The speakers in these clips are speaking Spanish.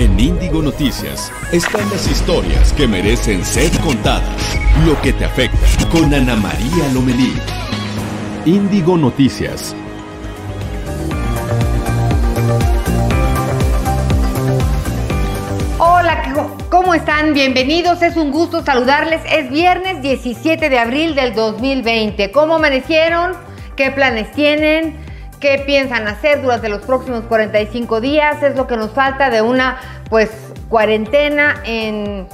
En Índigo Noticias están las historias que merecen ser contadas. Lo que te afecta con Ana María Lomelí. Índigo Noticias. Hola, ¿cómo están? Bienvenidos, es un gusto saludarles. Es viernes 17 de abril del 2020. ¿Cómo amanecieron? ¿Qué planes tienen? Qué piensan hacer durante los próximos 45 días, es lo que nos falta de una pues cuarentena en,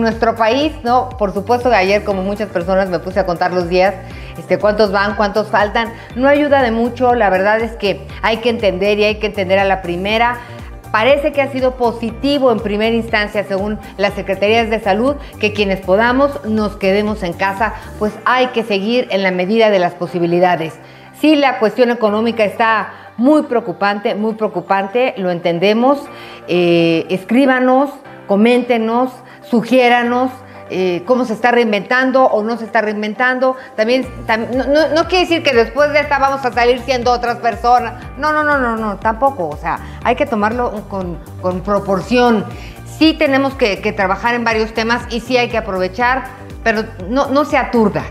nuestro país, ¿no? Por supuesto que ayer como muchas personas me puse a contar los días, este, cuántos van, cuántos faltan, no ayuda de mucho, la verdad es que hay que entender y hay que entender a la primera. Parece que ha sido positivo en primera instancia, según las Secretarías de Salud, que quienes podamos nos quedemos en casa, pues hay que seguir en la medida de las posibilidades. Sí, la cuestión económica está muy preocupante, muy preocupante, lo entendemos. Eh, escríbanos, coméntenos, sugiéranos. Eh, cómo se está reinventando o no se está reinventando. También, no, quiere decir que después de esta vamos a salir siendo otras personas. No, no, no, no, no, tampoco. O sea, hay que tomarlo con, proporción. Sí tenemos que, trabajar en varios temas y sí hay que aprovechar, pero no se aturda.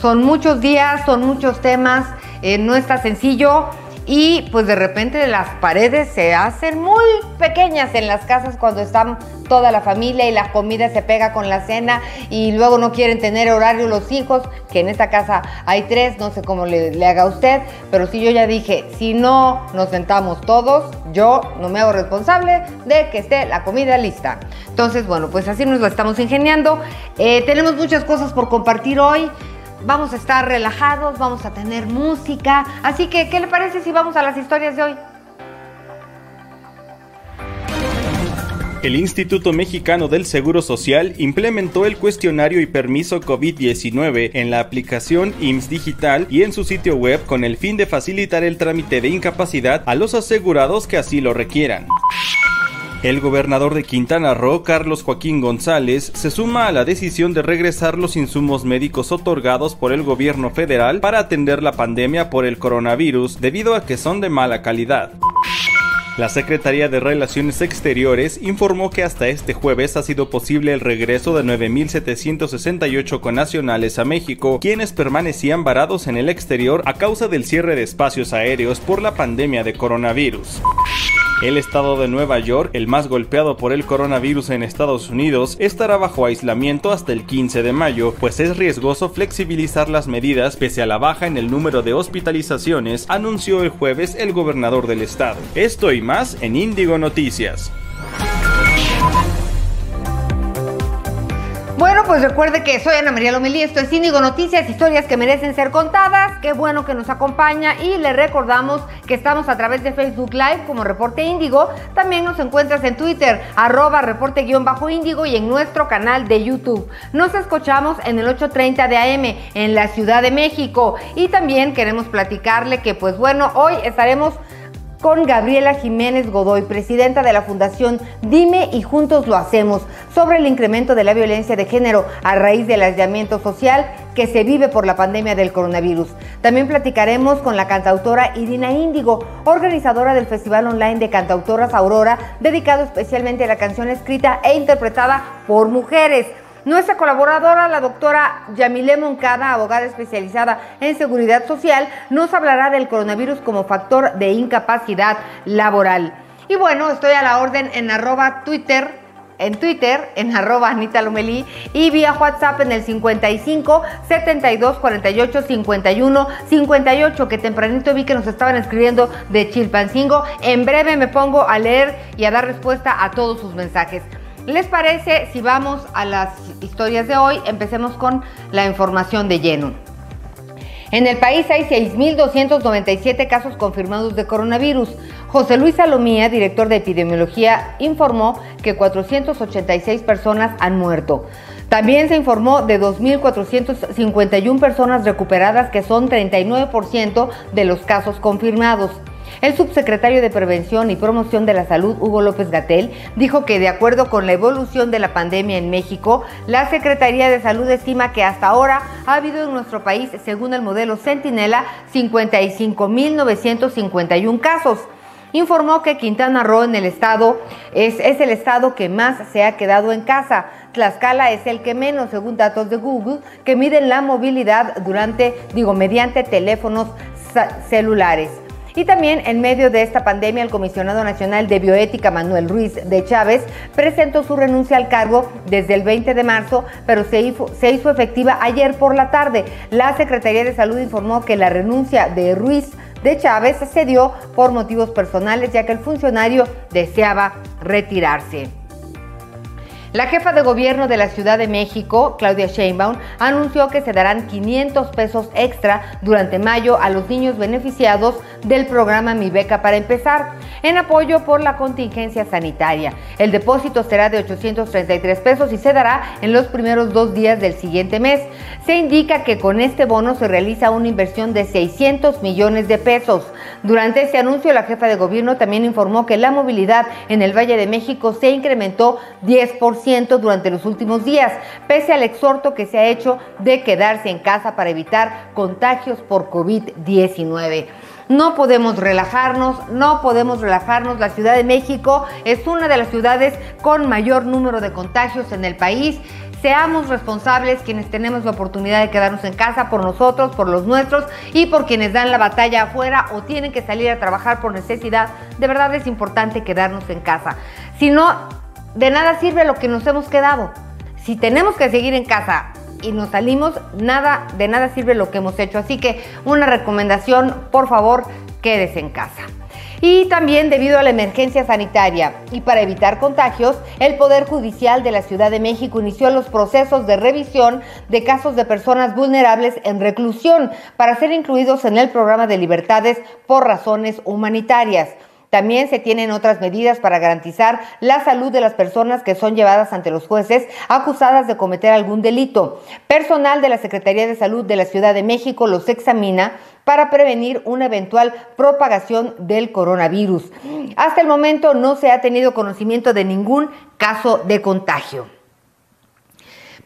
Son muchos días, son muchos temas. Eh, no está sencillo y pues de repente las paredes se hacen muy pequeñas en las casas cuando están toda la familia y la comida se pega con la cena y luego no quieren tener horario los hijos, que en esta casa hay tres, no sé cómo le, le haga usted, pero si yo ya dije, si no nos sentamos todos, yo no me hago responsable de que esté la comida lista. Entonces, bueno, pues así nos lo estamos ingeniando. Eh, tenemos muchas cosas por compartir hoy vamos a estar relajados, vamos a tener música. Así que, ¿qué le parece si vamos a las historias de hoy? El Instituto Mexicano del Seguro Social implementó el cuestionario y permiso COVID-19 en la aplicación IMSS Digital y en su sitio web con el fin de facilitar el trámite de incapacidad a los asegurados que así lo requieran. El gobernador de Quintana Roo, Carlos Joaquín González, se suma a la decisión de regresar los insumos médicos otorgados por el gobierno federal para atender la pandemia por el coronavirus debido a que son de mala calidad. La Secretaría de Relaciones Exteriores informó que hasta este jueves ha sido posible el regreso de 9.768 connacionales a México, quienes permanecían varados en el exterior a causa del cierre de espacios aéreos por la pandemia de coronavirus. El estado de Nueva York, el más golpeado por el coronavirus en Estados Unidos, estará bajo aislamiento hasta el 15 de mayo, pues es riesgoso flexibilizar las medidas pese a la baja en el número de hospitalizaciones, anunció el jueves el gobernador del estado. Esto y más en Índigo Noticias. Bueno, pues recuerde que soy Ana María Lomelí, esto es Índigo Noticias, historias que merecen ser contadas. Qué bueno que nos acompaña y le recordamos que estamos a través de Facebook Live como Reporte Índigo. También nos encuentras en Twitter, arroba reporte-índigo y en nuestro canal de YouTube. Nos escuchamos en el 8.30 de AM en la Ciudad de México. Y también queremos platicarle que, pues bueno, hoy estaremos con Gabriela Jiménez Godoy, presidenta de la Fundación Dime y Juntos lo Hacemos, sobre el incremento de la violencia de género a raíz del aislamiento social que se vive por la pandemia del coronavirus. También platicaremos con la cantautora Irina Índigo, organizadora del Festival Online de Cantautoras Aurora, dedicado especialmente a la canción escrita e interpretada por mujeres. Nuestra colaboradora, la doctora Yamile Moncada, abogada especializada en seguridad social, nos hablará del coronavirus como factor de incapacidad laboral. Y bueno, estoy a la orden en arroba Twitter en Twitter, en arroba Anita Lomelí, y vía WhatsApp en el 55 72 48 51 58, que tempranito vi que nos estaban escribiendo de Chilpancingo. En breve me pongo a leer y a dar respuesta a todos sus mensajes. ¿Les parece si vamos a las historias de hoy? Empecemos con la información de lleno. En el país hay 6.297 casos confirmados de coronavirus. José Luis Salomía, director de epidemiología, informó que 486 personas han muerto. También se informó de 2.451 personas recuperadas, que son 39% de los casos confirmados. El subsecretario de Prevención y Promoción de la Salud, Hugo López Gatel, dijo que de acuerdo con la evolución de la pandemia en México, la Secretaría de Salud estima que hasta ahora ha habido en nuestro país, según el modelo Centinela, 55.951 casos. informó que Quintana Roo en el estado es, es el estado que más se ha quedado en casa. Tlaxcala es el que menos, según datos de Google, que miden la movilidad durante, digo, mediante teléfonos celulares. Y también en medio de esta pandemia, el comisionado nacional de bioética Manuel Ruiz de Chávez presentó su renuncia al cargo desde el 20 de marzo, pero se hizo, se hizo efectiva ayer por la tarde. La Secretaría de Salud informó que la renuncia de Ruiz de Chávez se dio por motivos personales, ya que el funcionario deseaba retirarse. La jefa de gobierno de la Ciudad de México, Claudia Sheinbaum, anunció que se darán 500 pesos extra durante mayo a los niños beneficiados del programa Mi Beca para empezar, en apoyo por la contingencia sanitaria. El depósito será de 833 pesos y se dará en los primeros dos días del siguiente mes. Se indica que con este bono se realiza una inversión de 600 millones de pesos. Durante este anuncio, la jefa de gobierno también informó que la movilidad en el Valle de México se incrementó 10% durante los últimos días, pese al exhorto que se ha hecho de quedarse en casa para evitar contagios por COVID-19. No podemos relajarnos, no podemos relajarnos. La Ciudad de México es una de las ciudades con mayor número de contagios en el país. Seamos responsables quienes tenemos la oportunidad de quedarnos en casa por nosotros, por los nuestros y por quienes dan la batalla afuera o tienen que salir a trabajar por necesidad. De verdad es importante quedarnos en casa. Si no, de nada sirve lo que nos hemos quedado. Si tenemos que seguir en casa y nos salimos, nada, de nada sirve lo que hemos hecho. Así que una recomendación, por favor, quédese en casa. Y también debido a la emergencia sanitaria y para evitar contagios, el Poder Judicial de la Ciudad de México inició los procesos de revisión de casos de personas vulnerables en reclusión para ser incluidos en el programa de libertades por razones humanitarias. También se tienen otras medidas para garantizar la salud de las personas que son llevadas ante los jueces acusadas de cometer algún delito. Personal de la Secretaría de Salud de la Ciudad de México los examina para prevenir una eventual propagación del coronavirus. Hasta el momento no se ha tenido conocimiento de ningún caso de contagio.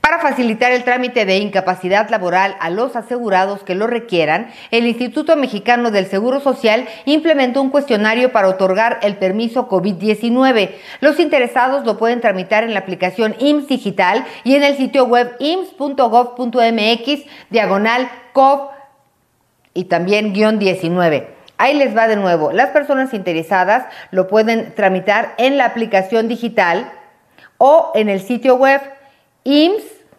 Para facilitar el trámite de incapacidad laboral a los asegurados que lo requieran, el Instituto Mexicano del Seguro Social implementó un cuestionario para otorgar el permiso COVID-19. Los interesados lo pueden tramitar en la aplicación IMSS Digital y en el sitio web ims.gov.mx diagonal COV y también guion 19. Ahí les va de nuevo. Las personas interesadas lo pueden tramitar en la aplicación digital o en el sitio web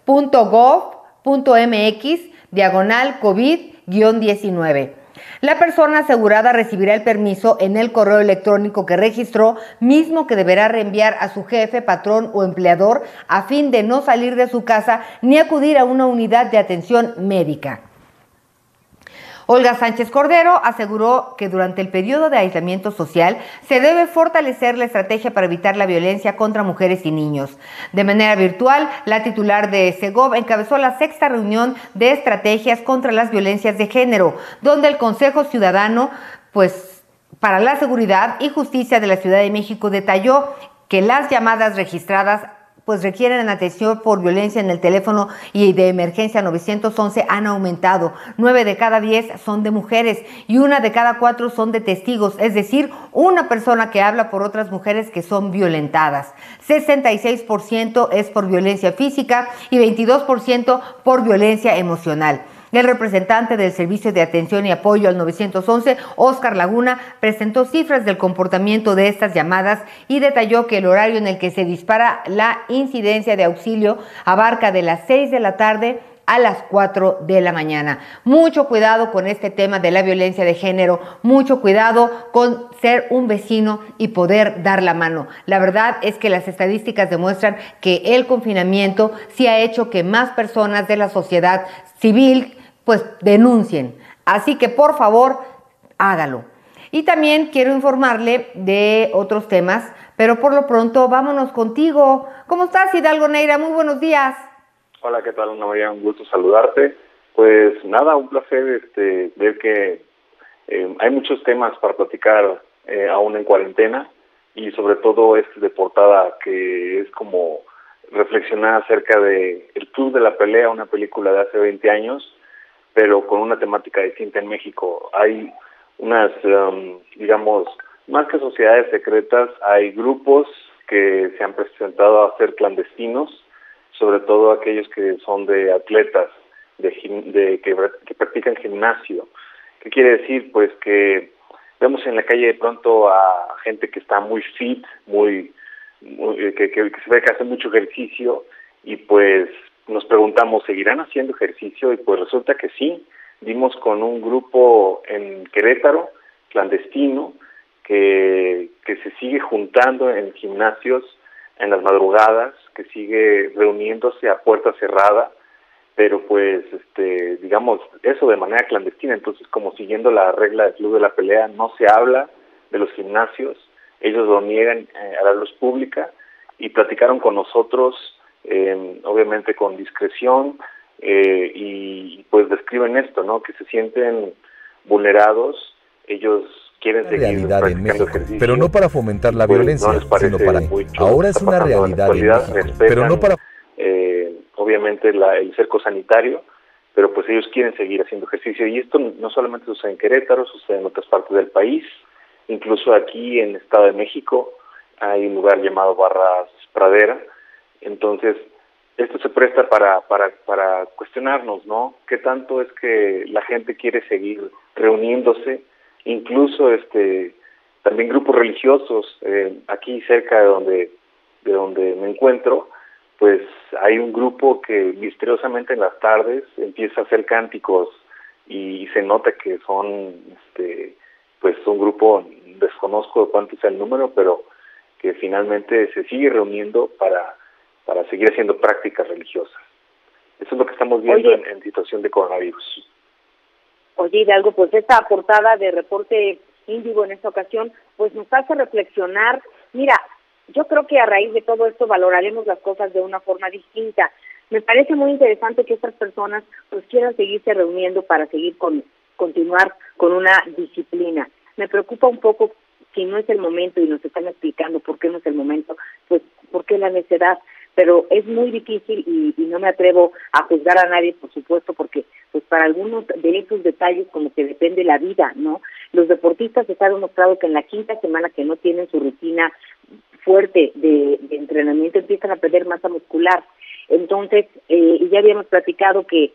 ims.gov.mx diagonal COVID-19. La persona asegurada recibirá el permiso en el correo electrónico que registró, mismo que deberá reenviar a su jefe, patrón o empleador a fin de no salir de su casa ni acudir a una unidad de atención médica. Olga Sánchez Cordero aseguró que durante el periodo de aislamiento social se debe fortalecer la estrategia para evitar la violencia contra mujeres y niños. De manera virtual, la titular de SEGOV encabezó la sexta reunión de estrategias contra las violencias de género, donde el Consejo Ciudadano, pues, para la Seguridad y Justicia de la Ciudad de México detalló que las llamadas registradas pues requieren atención por violencia en el teléfono y de emergencia 911 han aumentado. Nueve de cada diez son de mujeres y una de cada cuatro son de testigos, es decir, una persona que habla por otras mujeres que son violentadas. 66% es por violencia física y 22% por violencia emocional. El representante del Servicio de Atención y Apoyo al 911, Oscar Laguna, presentó cifras del comportamiento de estas llamadas y detalló que el horario en el que se dispara la incidencia de auxilio abarca de las 6 de la tarde a las 4 de la mañana. Mucho cuidado con este tema de la violencia de género, mucho cuidado con ser un vecino y poder dar la mano. La verdad es que las estadísticas demuestran que el confinamiento sí ha hecho que más personas de la sociedad civil pues denuncien. Así que por favor, hágalo. Y también quiero informarle de otros temas, pero por lo pronto vámonos contigo. ¿Cómo estás, Hidalgo Neira? Muy buenos días. Hola, ¿qué tal, Ana María? Un gusto saludarte. Pues nada, un placer este, ver que eh, hay muchos temas para platicar eh, aún en cuarentena y sobre todo este de portada que es como reflexionar acerca de El Club de la Pelea, una película de hace 20 años pero con una temática distinta en México. Hay unas, um, digamos, más que sociedades secretas, hay grupos que se han presentado a ser clandestinos, sobre todo aquellos que son de atletas, de, de que, practican gimnasio. ¿Qué quiere decir? Pues que vemos en la calle de pronto a gente que está muy fit, muy, que, que, que, se ve que hace mucho ejercicio y pues nos preguntamos, ¿seguirán haciendo ejercicio? Y pues resulta que sí, dimos con un grupo en Querétaro, clandestino, que, que se sigue juntando en gimnasios en las madrugadas, que sigue reuniéndose a puerta cerrada, pero pues, este, digamos, eso de manera clandestina, entonces como siguiendo la regla del club de la pelea, no se habla de los gimnasios, ellos lo niegan eh, a la luz pública y platicaron con nosotros, eh, obviamente con discreción, eh, y pues describen esto, ¿no? Que se sienten vulnerados, ellos quieren seguir realidad en México, pero no para fomentar la pues, violencia, sino para ahora es una realidad en México, pero no para eh, obviamente la, el cerco sanitario, pero pues ellos quieren seguir haciendo ejercicio y esto no solamente sucede en Querétaro, sucede en otras partes del país, incluso aquí en el Estado de México hay un lugar llamado Barras Pradera, entonces esto se presta para, para, para cuestionarnos, ¿no? ¿Qué tanto es que la gente quiere seguir reuniéndose incluso este también grupos religiosos eh, aquí cerca de donde de donde me encuentro pues hay un grupo que misteriosamente en las tardes empieza a hacer cánticos y se nota que son este pues un grupo desconozco cuánto es el número pero que finalmente se sigue reuniendo para para seguir haciendo prácticas religiosas eso es lo que estamos viendo en, en situación de coronavirus Oye, Hidalgo, pues esta portada de reporte índigo en esta ocasión, pues nos hace reflexionar. Mira, yo creo que a raíz de todo esto valoraremos las cosas de una forma distinta. Me parece muy interesante que estas personas pues quieran seguirse reuniendo para seguir con continuar con una disciplina. Me preocupa un poco si no es el momento y nos están explicando por qué no es el momento, pues por qué la necedad pero es muy difícil y, y, no me atrevo a juzgar a nadie, por supuesto, porque pues para algunos de esos detalles como que depende la vida, ¿no? Los deportistas han demostrado que en la quinta semana que no tienen su rutina fuerte de, de entrenamiento empiezan a perder masa muscular. Entonces, eh, ya habíamos platicado que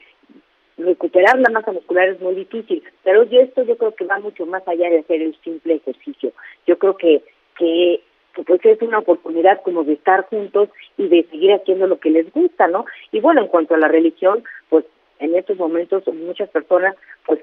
recuperar la masa muscular es muy difícil, pero yo esto yo creo que va mucho más allá de hacer el simple ejercicio. Yo creo que que pues es una oportunidad como de estar juntos y de seguir haciendo lo que les gusta, ¿no? Y bueno, en cuanto a la religión, pues en estos momentos muchas personas, pues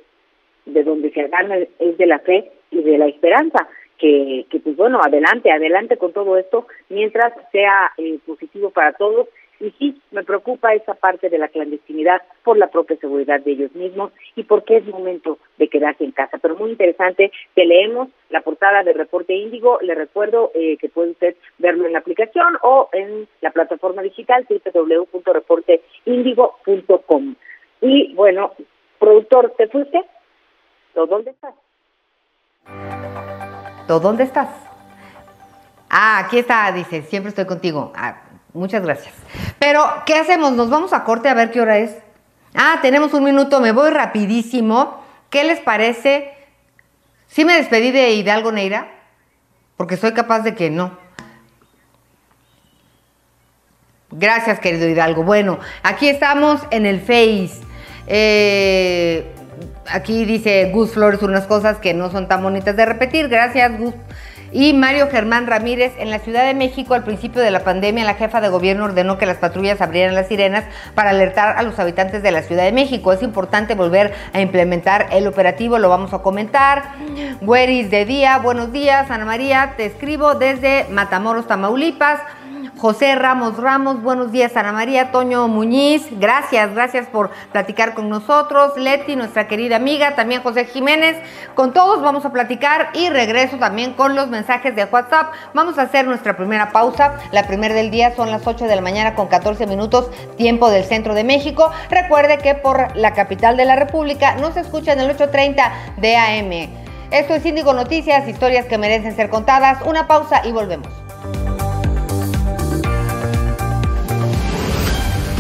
de donde se gana es de la fe y de la esperanza, que, que pues bueno, adelante, adelante con todo esto, mientras sea eh, positivo para todos y sí, me preocupa esa parte de la clandestinidad por la propia seguridad de ellos mismos y porque es momento de quedarse en casa. Pero muy interesante, te leemos la portada del reporte Índigo. Le recuerdo eh, que puede usted verlo en la aplicación o en la plataforma digital www.reporteindigo.com. Y bueno, productor, ¿te fuiste? ¿Dónde estás? ¿Dónde estás? Ah, aquí está, dice, siempre estoy contigo. Ah, Muchas gracias. Pero, ¿qué hacemos? ¿Nos vamos a corte a ver qué hora es? Ah, tenemos un minuto, me voy rapidísimo. ¿Qué les parece? ¿Sí me despedí de Hidalgo Neira? Porque soy capaz de que no. Gracias, querido Hidalgo. Bueno, aquí estamos en el Face. Eh, aquí dice Gus Flores unas cosas que no son tan bonitas de repetir. Gracias, Gus y Mario Germán Ramírez, en la Ciudad de México, al principio de la pandemia, la jefa de gobierno ordenó que las patrullas abrieran las sirenas para alertar a los habitantes de la Ciudad de México. Es importante volver a implementar el operativo, lo vamos a comentar. Güeris de día, buenos días, Ana María, te escribo desde Matamoros, Tamaulipas. José Ramos Ramos, buenos días Ana María, Toño Muñiz, gracias, gracias por platicar con nosotros, Leti, nuestra querida amiga, también José Jiménez, con todos vamos a platicar y regreso también con los mensajes de WhatsApp. Vamos a hacer nuestra primera pausa, la primera del día son las 8 de la mañana con 14 minutos, tiempo del centro de México. Recuerde que por la capital de la República nos escucha en el 8.30 de AM. Esto es Índigo Noticias, historias que merecen ser contadas. Una pausa y volvemos.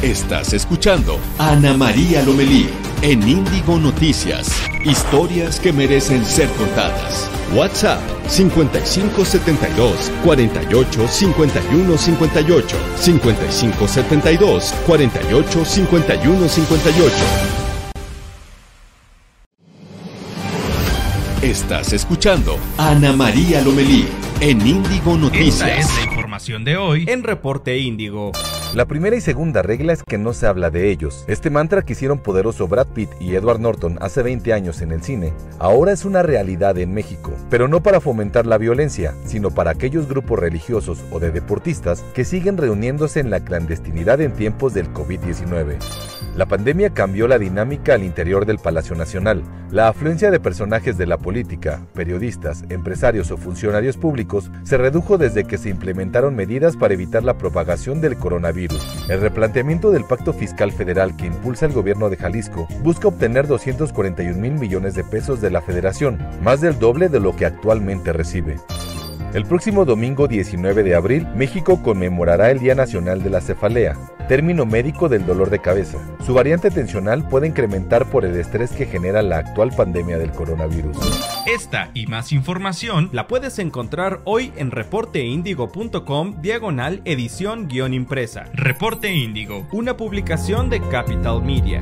Estás escuchando Ana María Lomelí en Índigo Noticias. Historias que merecen ser contadas. WhatsApp 5572 48 51 58 5572 48 51 58 Estás escuchando Ana María Lomelí en Índigo Noticias. Esta es la información de hoy en Reporte Índigo. La primera y segunda regla es que no se habla de ellos. Este mantra que hicieron poderoso Brad Pitt y Edward Norton hace 20 años en el cine, ahora es una realidad en México, pero no para fomentar la violencia, sino para aquellos grupos religiosos o de deportistas que siguen reuniéndose en la clandestinidad en tiempos del COVID-19. La pandemia cambió la dinámica al interior del Palacio Nacional. La afluencia de personajes de la política, periodistas, empresarios o funcionarios públicos se redujo desde que se implementaron medidas para evitar la propagación del coronavirus. El replanteamiento del Pacto Fiscal Federal que impulsa el gobierno de Jalisco busca obtener 241 mil millones de pesos de la federación, más del doble de lo que actualmente recibe. El próximo domingo 19 de abril, México conmemorará el Día Nacional de la Cefalea, término médico del dolor de cabeza. Su variante tensional puede incrementar por el estrés que genera la actual pandemia del coronavirus. Esta y más información la puedes encontrar hoy en reporteindigo.com diagonal edición guion impresa. Reporte Índigo, una publicación de Capital Media.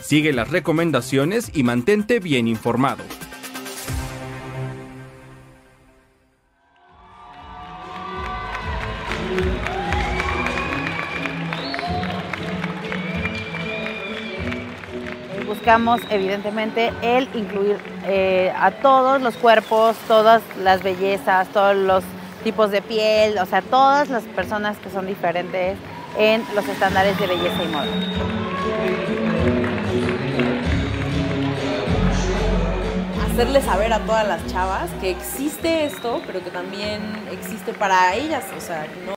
Sigue las recomendaciones y mantente bien informado. buscamos evidentemente el incluir eh, a todos los cuerpos, todas las bellezas, todos los tipos de piel, o sea, todas las personas que son diferentes en los estándares de belleza y moda. Hacerle saber a todas las chavas que existe esto, pero que también existe para ellas, o sea, no.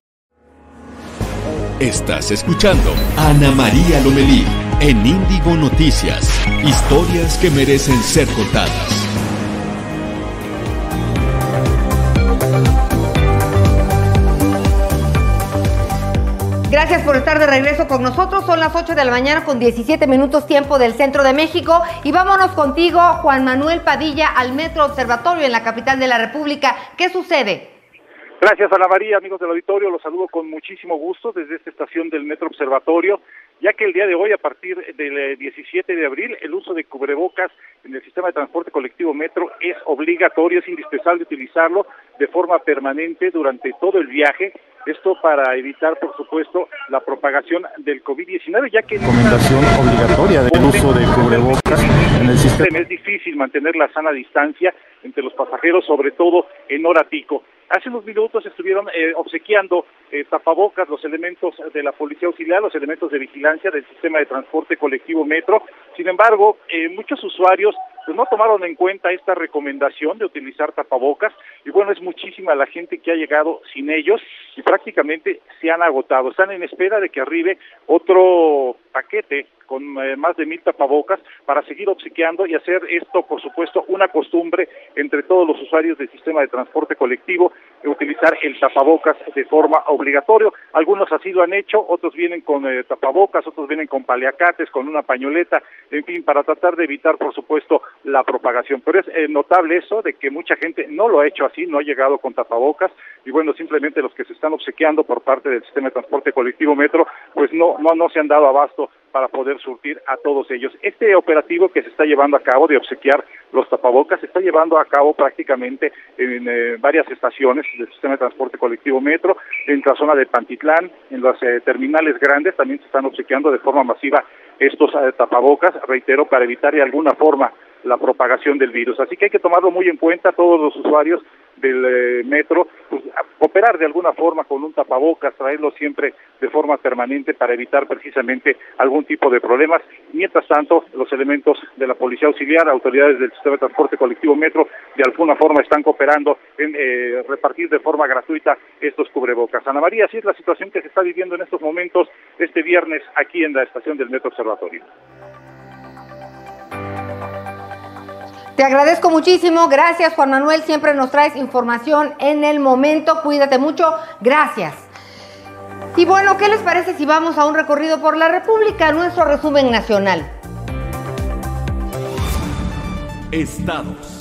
Estás escuchando Ana María Lomelí en Índigo Noticias. Historias que merecen ser contadas. Gracias por estar de regreso con nosotros. Son las 8 de la mañana con 17 minutos tiempo del centro de México. Y vámonos contigo, Juan Manuel Padilla, al Metro Observatorio en la capital de la República. ¿Qué sucede? Gracias, Ana María, amigos del auditorio. Los saludo con muchísimo gusto desde esta estación del Metro Observatorio, ya que el día de hoy, a partir del 17 eh, de abril, el uso de cubrebocas en el sistema de transporte colectivo Metro es obligatorio, es indispensable utilizarlo de forma permanente durante todo el viaje esto para evitar, por supuesto, la propagación del COVID-19, ya que... Recomendación obligatoria del uso de cubrebocas en el sistema. Es difícil mantener la sana distancia entre los pasajeros, sobre todo en hora pico. Hace unos minutos estuvieron eh, obsequiando eh, tapabocas los elementos de la Policía Auxiliar, los elementos de vigilancia del sistema de transporte colectivo Metro. Sin embargo, eh, muchos usuarios pues, no tomaron en cuenta esta recomendación de utilizar tapabocas y bueno, es muchísima la gente que ha llegado sin ellos y prácticamente se han agotado. Están en espera de que arribe otro paquete con eh, más de mil tapabocas para seguir obsequiando y hacer esto, por supuesto, una costumbre entre todos los usuarios del sistema de transporte colectivo, utilizar el tapabocas de forma obligatoria. Algunos así lo han hecho, otros vienen con eh, tapabocas, otros vienen con paliacates, con una pañoleta, en fin, para tratar de evitar, por supuesto, la propagación. Pero es eh, notable eso de que mucha gente no lo ha hecho así, no ha llegado con tapabocas y bueno, simplemente los que se están obsequiando por parte del sistema de transporte colectivo Metro, pues no, no, no se han dado abasto para poder surtir a todos ellos. Este operativo que se está llevando a cabo de obsequiar los tapabocas se está llevando a cabo prácticamente en eh, varias estaciones del sistema de transporte colectivo Metro, en la zona de Pantitlán, en las eh, terminales grandes también se están obsequiando de forma masiva estos eh, tapabocas, reitero, para evitar de alguna forma la propagación del virus. Así que hay que tomarlo muy en cuenta todos los usuarios del eh, metro, pues, operar de alguna forma con un tapabocas, traerlo siempre de forma permanente para evitar precisamente algún tipo de problemas. Mientras tanto, los elementos de la Policía Auxiliar, autoridades del Sistema de Transporte Colectivo Metro, de alguna forma están cooperando en eh, repartir de forma gratuita estos cubrebocas. Ana María, así es la situación que se está viviendo en estos momentos este viernes aquí en la estación del Metro Observatorio. Te agradezco muchísimo. Gracias, Juan Manuel. Siempre nos traes información en el momento. Cuídate mucho. Gracias. Y bueno, ¿qué les parece si vamos a un recorrido por la República? Nuestro resumen nacional. Estados.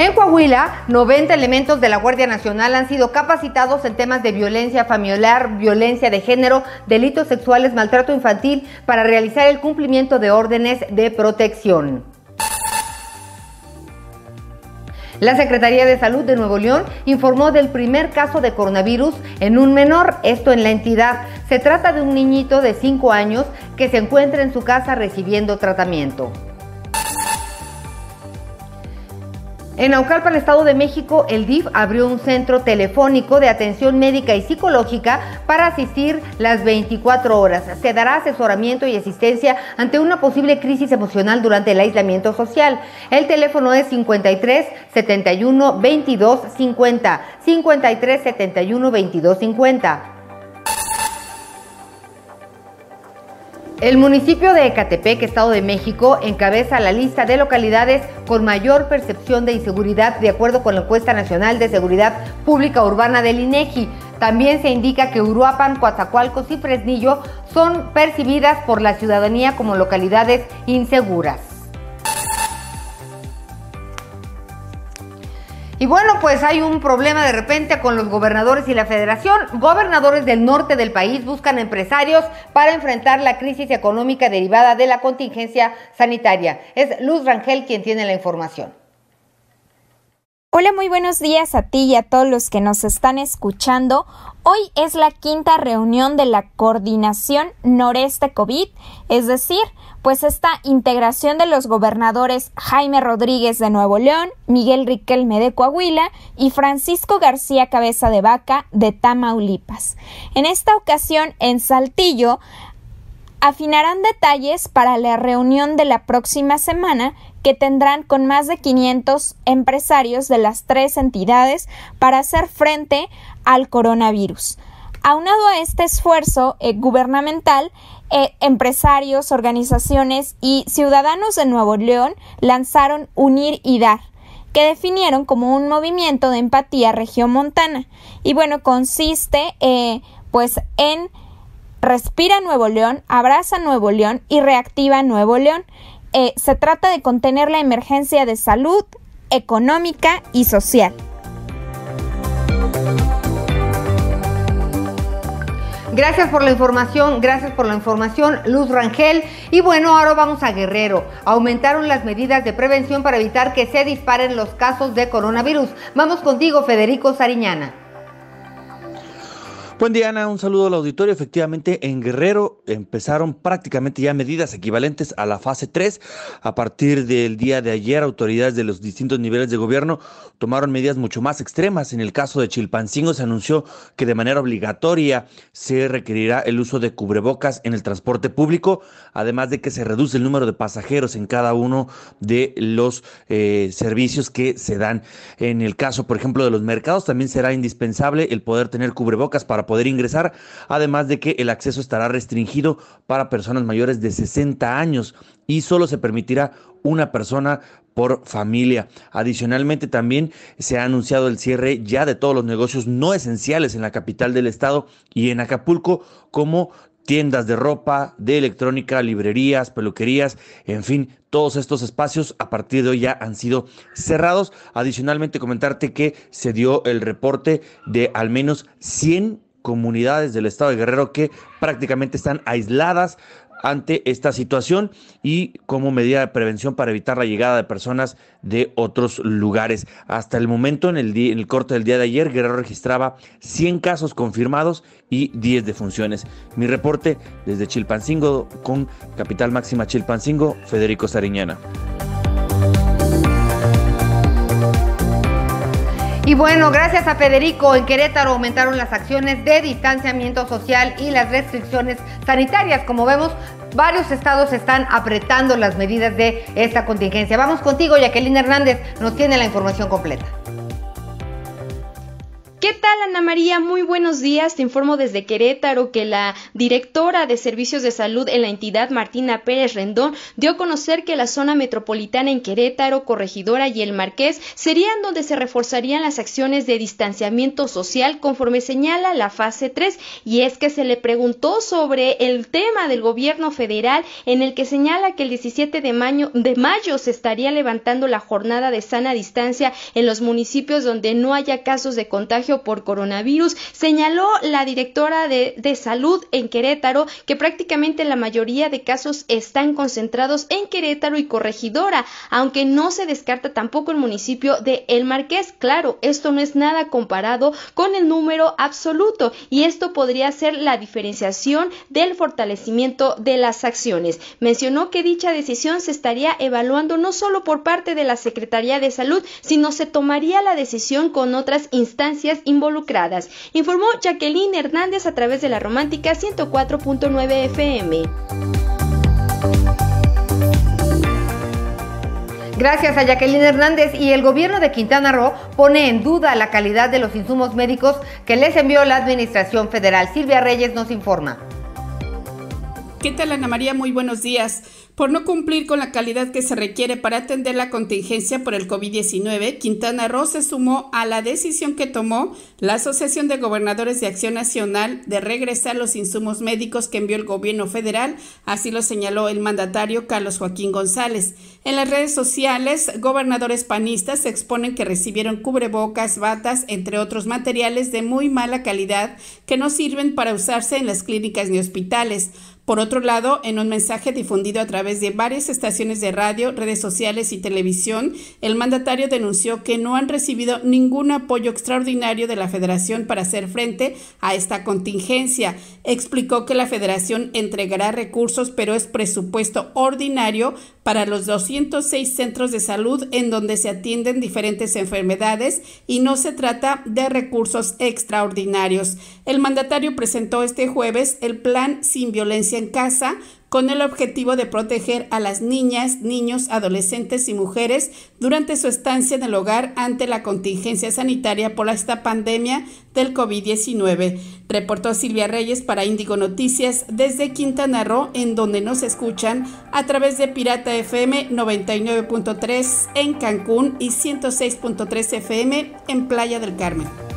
En Coahuila, 90 elementos de la Guardia Nacional han sido capacitados en temas de violencia familiar, violencia de género, delitos sexuales, maltrato infantil, para realizar el cumplimiento de órdenes de protección. La Secretaría de Salud de Nuevo León informó del primer caso de coronavirus en un menor, esto en la entidad. Se trata de un niñito de 5 años que se encuentra en su casa recibiendo tratamiento. En Naucalpan, Estado de México, el DIF abrió un centro telefónico de atención médica y psicológica para asistir las 24 horas. Se dará asesoramiento y asistencia ante una posible crisis emocional durante el aislamiento social. El teléfono es 53 71 22 50. 53 71 22 50. El municipio de Ecatepec, Estado de México, encabeza la lista de localidades con mayor percepción de inseguridad de acuerdo con la encuesta nacional de seguridad pública urbana del INEGI. También se indica que Uruapan, Coatzacoalcos y Fresnillo son percibidas por la ciudadanía como localidades inseguras. Y bueno, pues hay un problema de repente con los gobernadores y la federación. Gobernadores del norte del país buscan empresarios para enfrentar la crisis económica derivada de la contingencia sanitaria. Es Luz Rangel quien tiene la información. Hola, muy buenos días a ti y a todos los que nos están escuchando. Hoy es la quinta reunión de la coordinación noreste COVID, es decir, pues esta integración de los gobernadores Jaime Rodríguez de Nuevo León, Miguel Riquelme de Coahuila y Francisco García Cabeza de Vaca de Tamaulipas. En esta ocasión, en Saltillo, afinarán detalles para la reunión de la próxima semana que tendrán con más de 500 empresarios de las tres entidades para hacer frente al coronavirus. Aunado a este esfuerzo eh, gubernamental, eh, empresarios, organizaciones y ciudadanos de Nuevo León lanzaron Unir y Dar, que definieron como un movimiento de empatía regiomontana. Y bueno, consiste eh, pues en Respira Nuevo León, Abraza Nuevo León y Reactiva Nuevo León. Eh, se trata de contener la emergencia de salud, económica y social. Gracias por la información, gracias por la información, Luz Rangel. Y bueno, ahora vamos a Guerrero. Aumentaron las medidas de prevención para evitar que se disparen los casos de coronavirus. Vamos contigo, Federico Sariñana. Buen día, Ana. Un saludo al auditorio. Efectivamente, en Guerrero empezaron prácticamente ya medidas equivalentes a la fase 3. A partir del día de ayer, autoridades de los distintos niveles de gobierno tomaron medidas mucho más extremas. En el caso de Chilpancingo se anunció que de manera obligatoria se requerirá el uso de cubrebocas en el transporte público, además de que se reduce el número de pasajeros en cada uno de los eh, servicios que se dan. En el caso, por ejemplo, de los mercados, también será indispensable el poder tener cubrebocas para poder ingresar, además de que el acceso estará restringido para personas mayores de 60 años y solo se permitirá una persona por familia. Adicionalmente también se ha anunciado el cierre ya de todos los negocios no esenciales en la capital del estado y en Acapulco como tiendas de ropa, de electrónica, librerías, peluquerías, en fin, todos estos espacios a partir de hoy ya han sido cerrados. Adicionalmente comentarte que se dio el reporte de al menos 100 comunidades del estado de Guerrero que prácticamente están aisladas ante esta situación y como medida de prevención para evitar la llegada de personas de otros lugares. Hasta el momento, en el, corte del día de ayer, Guerrero registraba 100 casos confirmados y 10 defunciones. Mi reporte desde Chilpancingo con Capital Máxima Chilpancingo, Federico Sariñana. Y bueno, gracias a Federico, en Querétaro aumentaron las acciones de distanciamiento social y las restricciones sanitarias. Como vemos, varios estados están apretando las medidas de esta contingencia. Vamos contigo, Jacqueline Hernández, nos tiene la información completa. ¿Qué tal Ana María? Muy buenos días. Te informo desde Querétaro que la directora de Servicios de Salud en la entidad, Martina Pérez Rendón, dio a conocer que la zona metropolitana en Querétaro, Corregidora y El Marqués serían donde se reforzarían las acciones de distanciamiento social conforme señala la fase 3. Y es que se le preguntó sobre el tema del gobierno federal en el que señala que el 17 de mayo, de mayo se estaría levantando la jornada de sana distancia en los municipios donde no haya casos de contagio por coronavirus, señaló la directora de, de, salud en Querétaro que prácticamente la mayoría de casos están concentrados en Querétaro y Corregidora, aunque no se descarta tampoco el municipio de El Marqués. Claro, esto no es nada comparado con el número absoluto y esto podría ser la diferenciación del fortalecimiento de las acciones. Mencionó que dicha decisión se estaría evaluando no solo por parte de la Secretaría de Salud, sino se tomaría la decisión con otras instancias involucradas, informó Jacqueline Hernández a través de la Romántica 104.9 FM. Gracias a Jacqueline Hernández y el gobierno de Quintana Roo pone en duda la calidad de los insumos médicos que les envió la Administración Federal. Silvia Reyes nos informa. ¿Qué tal Ana María? Muy buenos días. Por no cumplir con la calidad que se requiere para atender la contingencia por el COVID-19, Quintana Roo se sumó a la decisión que tomó la Asociación de Gobernadores de Acción Nacional de regresar los insumos médicos que envió el gobierno federal, así lo señaló el mandatario Carlos Joaquín González. En las redes sociales, gobernadores panistas exponen que recibieron cubrebocas, batas, entre otros materiales de muy mala calidad que no sirven para usarse en las clínicas ni hospitales. Por otro lado, en un mensaje difundido a través de varias estaciones de radio, redes sociales y televisión, el mandatario denunció que no han recibido ningún apoyo extraordinario de la federación para hacer frente a esta contingencia. Explicó que la federación entregará recursos, pero es presupuesto ordinario para los 206 centros de salud en donde se atienden diferentes enfermedades y no se trata de recursos extraordinarios. El mandatario presentó este jueves el plan sin violencia en casa con el objetivo de proteger a las niñas, niños, adolescentes y mujeres durante su estancia en el hogar ante la contingencia sanitaria por esta pandemia del COVID-19. Reportó Silvia Reyes para Índigo Noticias desde Quintana Roo, en donde nos escuchan a través de Pirata FM 99.3 en Cancún y 106.3 FM en Playa del Carmen.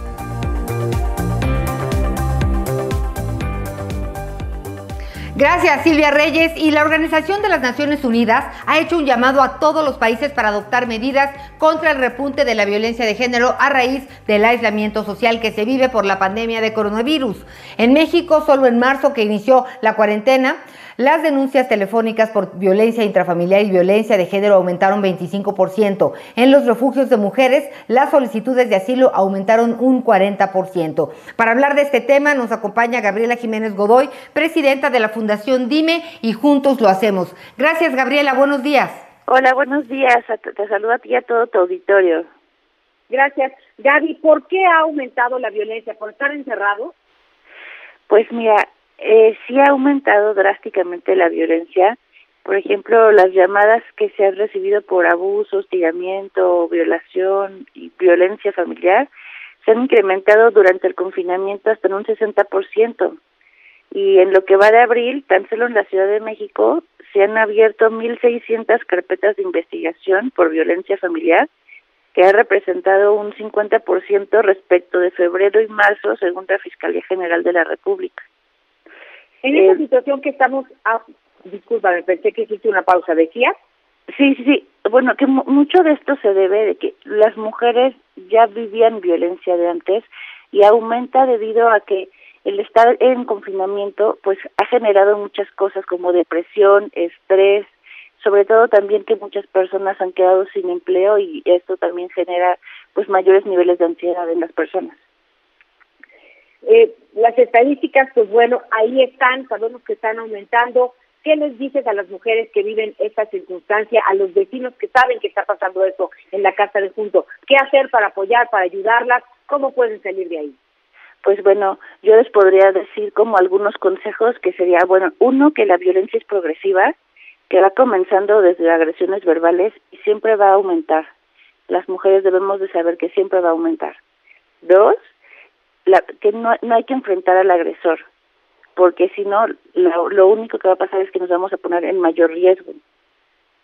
Gracias Silvia Reyes y la Organización de las Naciones Unidas ha hecho un llamado a todos los países para adoptar medidas contra el repunte de la violencia de género a raíz del aislamiento social que se vive por la pandemia de coronavirus. En México, solo en marzo que inició la cuarentena, las denuncias telefónicas por violencia intrafamiliar y violencia de género aumentaron 25%. En los refugios de mujeres, las solicitudes de asilo aumentaron un 40%. Para hablar de este tema nos acompaña Gabriela Jiménez Godoy, presidenta de la Fundación Dime y juntos lo hacemos. Gracias Gabriela, buenos días. Hola, buenos días. Te saludo a ti y a todo tu auditorio. Gracias. Gaby, ¿por qué ha aumentado la violencia? ¿Por estar encerrado? Pues mira, eh, sí ha aumentado drásticamente la violencia. Por ejemplo, las llamadas que se han recibido por abuso, hostigamiento, violación y violencia familiar se han incrementado durante el confinamiento hasta en un 60%. Y en lo que va de abril, tan solo en la Ciudad de México, se han abierto 1.600 carpetas de investigación por violencia familiar, que ha representado un 50% respecto de febrero y marzo, según la Fiscalía General de la República. En esta eh, situación que estamos, ah, disculpa, me pensé que hiciste una pausa, ¿decías? Sí, sí, sí. Bueno, que mucho de esto se debe de que las mujeres ya vivían violencia de antes y aumenta debido a que el estar en confinamiento pues ha generado muchas cosas como depresión, estrés, sobre todo también que muchas personas han quedado sin empleo y esto también genera pues mayores niveles de ansiedad en las personas. Eh, las estadísticas, pues bueno, ahí están, sabemos que están aumentando. ¿Qué les dices a las mujeres que viven esta circunstancia, a los vecinos que saben que está pasando eso en la casa de junto? ¿Qué hacer para apoyar, para ayudarlas? ¿Cómo pueden salir de ahí? Pues bueno, yo les podría decir como algunos consejos que sería, bueno, uno, que la violencia es progresiva, que va comenzando desde agresiones verbales y siempre va a aumentar. Las mujeres debemos de saber que siempre va a aumentar. Dos, la, que no, no hay que enfrentar al agresor, porque si no, lo, lo único que va a pasar es que nos vamos a poner en mayor riesgo.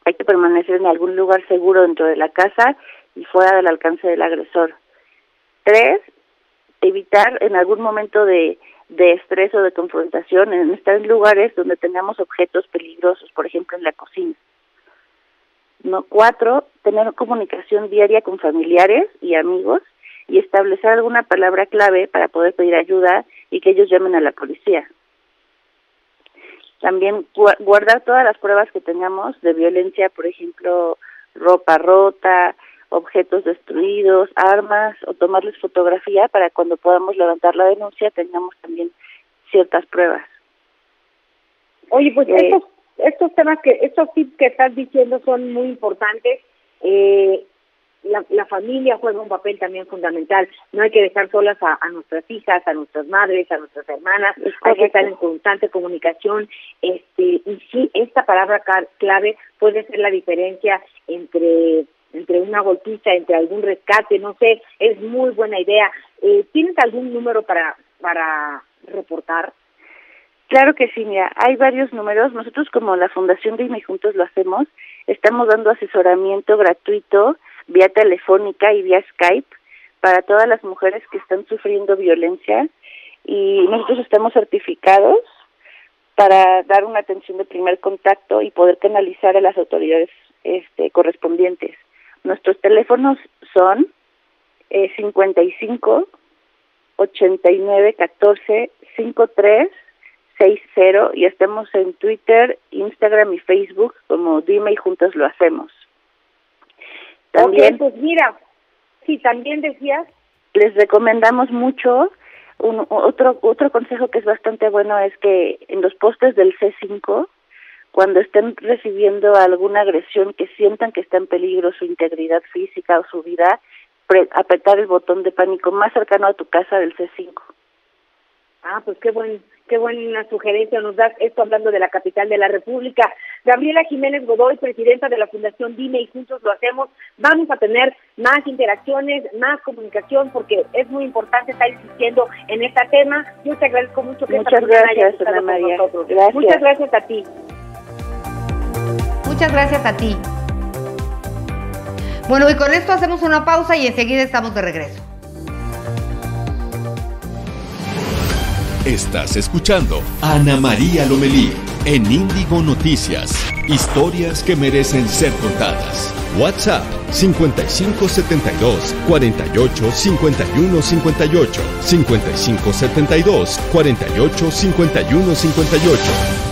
Hay que permanecer en algún lugar seguro dentro de la casa y fuera del alcance del agresor. Tres, evitar en algún momento de, de estrés o de confrontación, en estar en lugares donde tengamos objetos peligrosos, por ejemplo en la cocina. No, cuatro, tener comunicación diaria con familiares y amigos y establecer alguna palabra clave para poder pedir ayuda y que ellos llamen a la policía. También guardar todas las pruebas que tengamos de violencia, por ejemplo, ropa rota, objetos destruidos, armas o tomarles fotografía para cuando podamos levantar la denuncia tengamos también ciertas pruebas. Oye, pues eh, estos, estos temas que, estos tips que estás diciendo son muy importantes. Eh, la, la, familia juega un papel también fundamental. No hay que dejar solas a, a nuestras hijas, a nuestras madres, a nuestras hermanas. Hay que estar en constante comunicación. Este y sí, esta palabra clave puede ser la diferencia entre entre una golpiza, entre algún rescate, no sé, es muy buena idea. Eh, ¿Tienes algún número para para reportar? Claro que sí, mira, hay varios números. Nosotros como la Fundación Dime Juntos lo hacemos. Estamos dando asesoramiento gratuito vía telefónica y vía Skype para todas las mujeres que están sufriendo violencia y nosotros estamos certificados para dar una atención de primer contacto y poder canalizar a las autoridades este, correspondientes. Nuestros teléfonos son eh, 55 89 14 53 60 y estamos en Twitter, Instagram y Facebook como Dime y Juntos lo hacemos. También, pues mira, sí, también decías. Les recomendamos mucho. Un, otro otro consejo que es bastante bueno es que en los postes del C5, cuando estén recibiendo alguna agresión que sientan que está en peligro su integridad física o su vida, apretar el botón de pánico más cercano a tu casa del C5. Ah, pues qué buen Qué buena sugerencia nos das esto hablando de la capital de la República. Gabriela Jiménez Godoy, presidenta de la Fundación Dime y juntos lo hacemos. Vamos a tener más interacciones, más comunicación, porque es muy importante estar insistiendo en este tema. Yo te agradezco mucho que Muchas gracias, Ana María. Gracias. Muchas gracias a ti. Muchas gracias a ti. Bueno, y con esto hacemos una pausa y enseguida estamos de regreso. Estás escuchando Ana María Lomelí en Índigo Noticias. Historias que merecen ser contadas. WhatsApp 5572 48 51 58 5572 48 51 58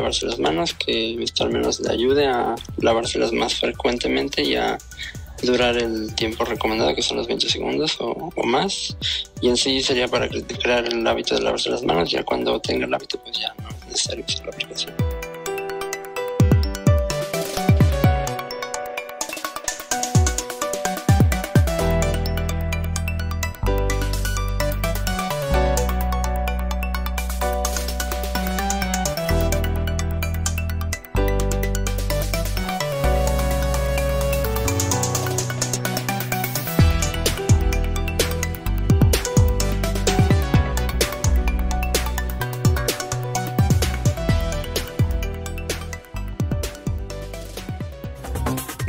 lavarse las manos, que esto al menos le ayude a lavárselas más frecuentemente y a durar el tiempo recomendado, que son los 20 segundos o, o, más. Y en sí sería para crear el hábito de lavarse las manos, ya cuando tenga el hábito, pues ya no es necesario usar la aplicación.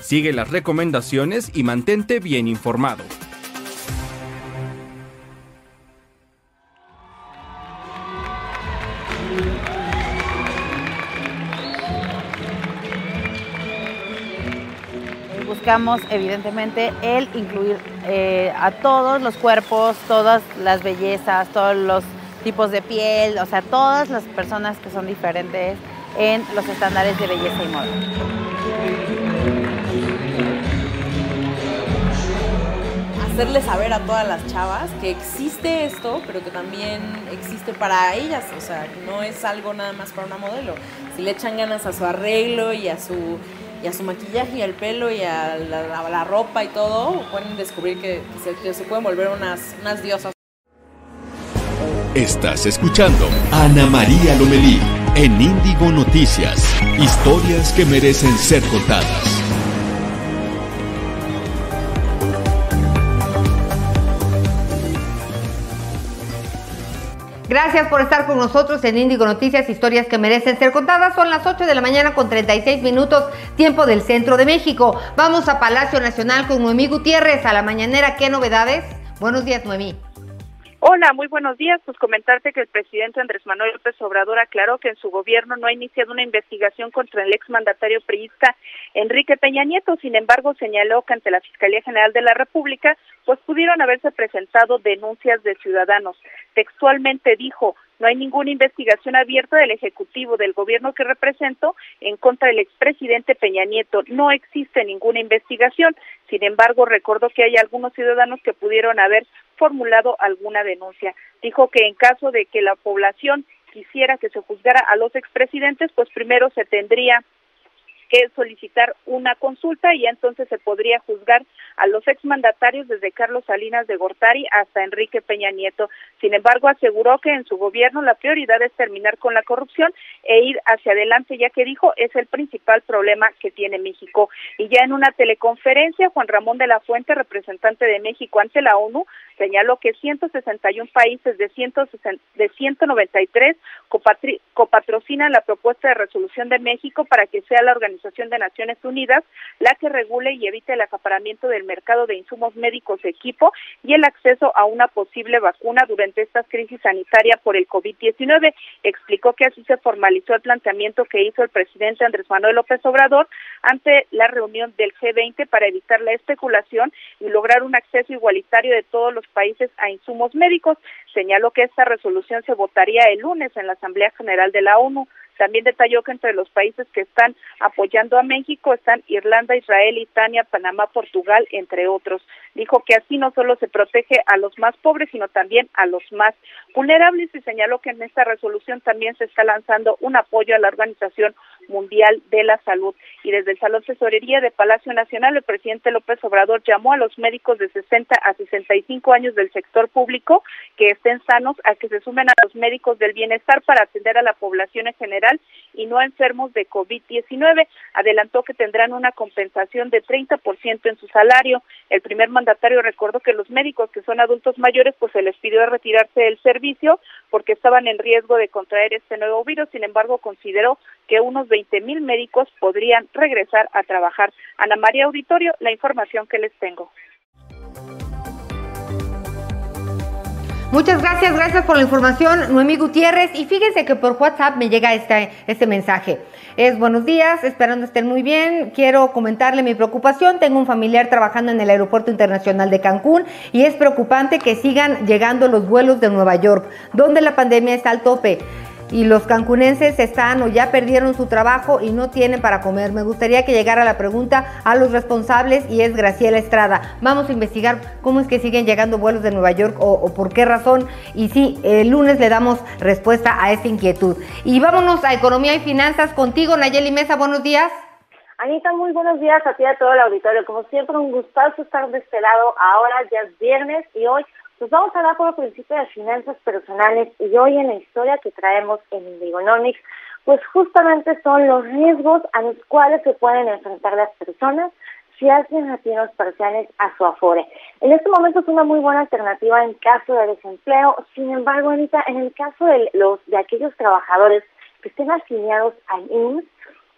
Sigue las recomendaciones y mantente bien informado. buscamos evidentemente el incluir eh, a todos los cuerpos, todas las bellezas, todos los tipos de piel, o sea, todas las personas que son diferentes en los estándares de belleza y moda. Hacerle saber a todas las chavas que existe esto, pero que también existe para ellas, o sea, no es algo nada más para una modelo. Si le echan ganas a su arreglo y a su y a su maquillaje y al pelo y a la, ropa y todo, pueden descubrir que, se, pueden volver unas, unas diosas. Estás escuchando Ana María Lomelí en Índigo Noticias. Historias que merecen ser contadas. Gracias por estar con nosotros en Índigo Noticias, historias que merecen ser contadas. Son las 8 de la mañana con 36 minutos, tiempo del centro de México. Vamos a Palacio Nacional con Noemí Gutiérrez a la mañanera. ¿Qué novedades? Buenos días, Noemí. Hola, muy buenos días. Pues comentarte que el presidente Andrés Manuel López Obrador aclaró que en su gobierno no ha iniciado una investigación contra el exmandatario priista Enrique Peña Nieto. Sin embargo, señaló que ante la Fiscalía General de la República, pues pudieron haberse presentado denuncias de ciudadanos. Textualmente dijo, no hay ninguna investigación abierta del Ejecutivo del gobierno que represento en contra del expresidente Peña Nieto. No existe ninguna investigación. Sin embargo, recordó que hay algunos ciudadanos que pudieron haber formulado alguna denuncia. Dijo que en caso de que la población quisiera que se juzgara a los expresidentes, pues primero se tendría que solicitar una consulta y entonces se podría juzgar a los exmandatarios desde Carlos Salinas de Gortari hasta Enrique Peña Nieto. Sin embargo, aseguró que en su gobierno la prioridad es terminar con la corrupción e ir hacia adelante, ya que dijo es el principal problema que tiene México. Y ya en una teleconferencia, Juan Ramón de la Fuente, representante de México ante la ONU, señaló que 161 países de, 160, de 193 copatrocinan la propuesta de resolución de México para que sea la Organización de Naciones Unidas la que regule y evite el acaparamiento del mercado de insumos médicos de equipo y el acceso a una posible vacuna durante esta crisis sanitaria por el COVID-19. Explicó que así se formalizó el planteamiento que hizo el presidente Andrés Manuel López Obrador ante la reunión del G20 para evitar la especulación y lograr un acceso igualitario de todos los países a insumos médicos. Señaló que esta resolución se votaría el lunes en la Asamblea General de la ONU. También detalló que entre los países que están apoyando a México están Irlanda, Israel, Italia, Panamá, Portugal, entre otros. Dijo que así no solo se protege a los más pobres, sino también a los más vulnerables y señaló que en esta resolución también se está lanzando un apoyo a la Organización Mundial de la Salud. Y desde el Salón Tesorería de Palacio Nacional, el presidente López Obrador llamó a los médicos de 60 a 65 años del sector público que estén sanos a que se sumen a los médicos del bienestar para atender a la población en general y no enfermos de COVID-19. Adelantó que tendrán una compensación de 30% en su salario. El primer mandatario recordó que los médicos que son adultos mayores pues se les pidió retirarse del servicio porque estaban en riesgo de contraer este nuevo virus. Sin embargo, consideró que unos 20 mil médicos podrían regresar a trabajar. Ana María Auditorio, la información que les tengo. Muchas gracias, gracias por la información, Noemí Gutiérrez. Y fíjense que por WhatsApp me llega este, este mensaje. Es buenos días, esperando estén muy bien. Quiero comentarle mi preocupación. Tengo un familiar trabajando en el Aeropuerto Internacional de Cancún y es preocupante que sigan llegando los vuelos de Nueva York, donde la pandemia está al tope y los cancunenses están o ya perdieron su trabajo y no tienen para comer. Me gustaría que llegara la pregunta a los responsables y es Graciela Estrada. Vamos a investigar cómo es que siguen llegando vuelos de Nueva York o, por qué razón. Y sí, el lunes le damos respuesta a esta inquietud. Y vámonos a Economía y Finanzas contigo, Nayeli Mesa. Buenos días. Anita, muy buenos días a ti y a todo el auditorio. Como siempre, un gustazo estar de este lado. Ahora ya es viernes y hoy pues vamos a hablar por el principio de finanzas personales y hoy en la historia que traemos en Indigonomics, pues justamente son los riesgos a los cuales se pueden enfrentar las personas si hacen retiros parciales a su afore. En este momento es una muy buena alternativa en caso de desempleo, sin embargo, Anita, en el caso de los de aquellos trabajadores que estén afiliados al IMSS,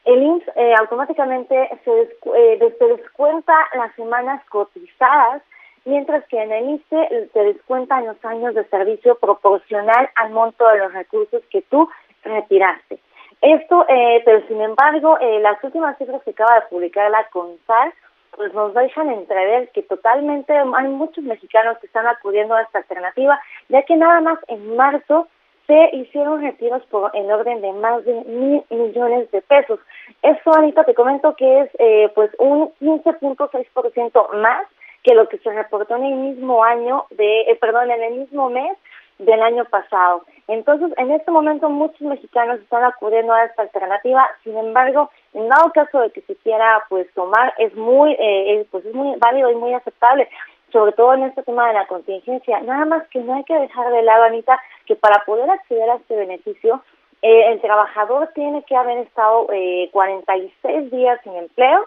el IMSS eh, automáticamente se, eh, se descuenta las semanas cotizadas, mientras que en el ISTE te descuentan los años de servicio proporcional al monto de los recursos que tú retiraste. Esto, eh, pero sin embargo, eh, las últimas cifras que acaba de publicar la CONSAR pues nos dejan entrever que totalmente hay muchos mexicanos que están acudiendo a esta alternativa, ya que nada más en marzo se hicieron retiros por en orden de más de mil millones de pesos. Eso, Anita, te comento que es eh, pues un 15.6% más que lo que se reportó en el mismo año de, eh, perdón, en el mismo mes del año pasado. Entonces, en este momento muchos mexicanos están acudiendo a esta alternativa. Sin embargo, en dado caso de que se quiera pues tomar, es muy, eh, pues es muy válido y muy aceptable sobre todo en este tema de la contingencia. Nada más que no hay que dejar de lado, Anita, que para poder acceder a este beneficio, eh, el trabajador tiene que haber estado eh, 46 días sin empleo,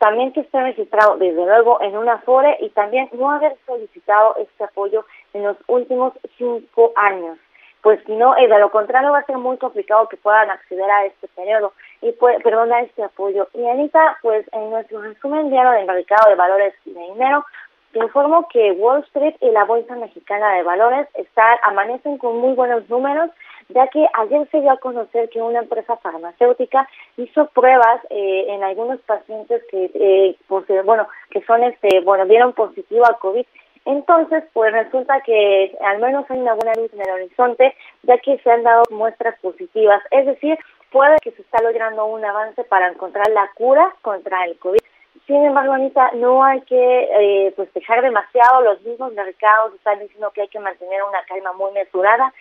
también que esté registrado desde luego en una FORE y también no haber solicitado este apoyo en los últimos cinco años. Pues si no, eh, de lo contrario va a ser muy complicado que puedan acceder a este periodo y pues, perdón, este apoyo. Y Anita, pues en nuestro resumen diario del mercado de valores de dinero, te informo que Wall Street y la Bolsa Mexicana de Valores están, amanecen con muy buenos números, ya que ayer se dio a conocer que una empresa farmacéutica hizo pruebas eh, en algunos pacientes que, eh, pues, bueno, que son, este, bueno, dieron positivo a COVID. Entonces, pues resulta que al menos hay una buena luz en el horizonte, ya que se han dado muestras positivas. Es decir, puede que se está logrando un avance para encontrar la cura contra el COVID. Sin embargo, Anita, no hay que eh, pues dejar demasiado. Los mismos mercados están diciendo que hay que mantener una calma muy mesurada,